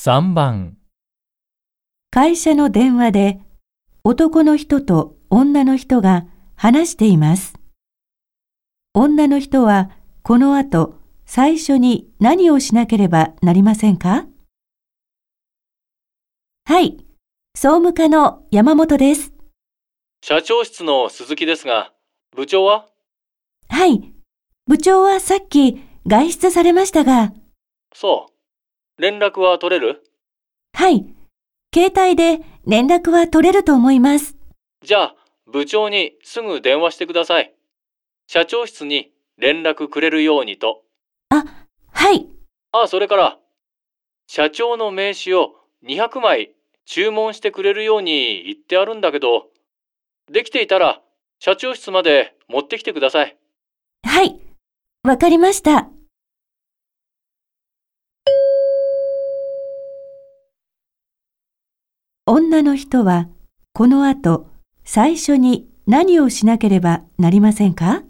3番会社の電話で男の人と女の人が話しています。女の人はこの後最初に何をしなければなりませんか？はい、総務課の山本です。社長室の鈴木ですが、部長は？はい、部長はさっき外出されましたが、そう。連絡は取れる？はい、携帯で連絡は取れると思います。じゃあ、部長にすぐ電話してください。社長室に連絡くれるようにと。あ、はい、あ、それから、社長の名刺を200枚注文してくれるように言ってあるんだけど、できていたら社長室まで持ってきてください。はい、わかりました。女の人はこの後最初に何をしなければなりませんか？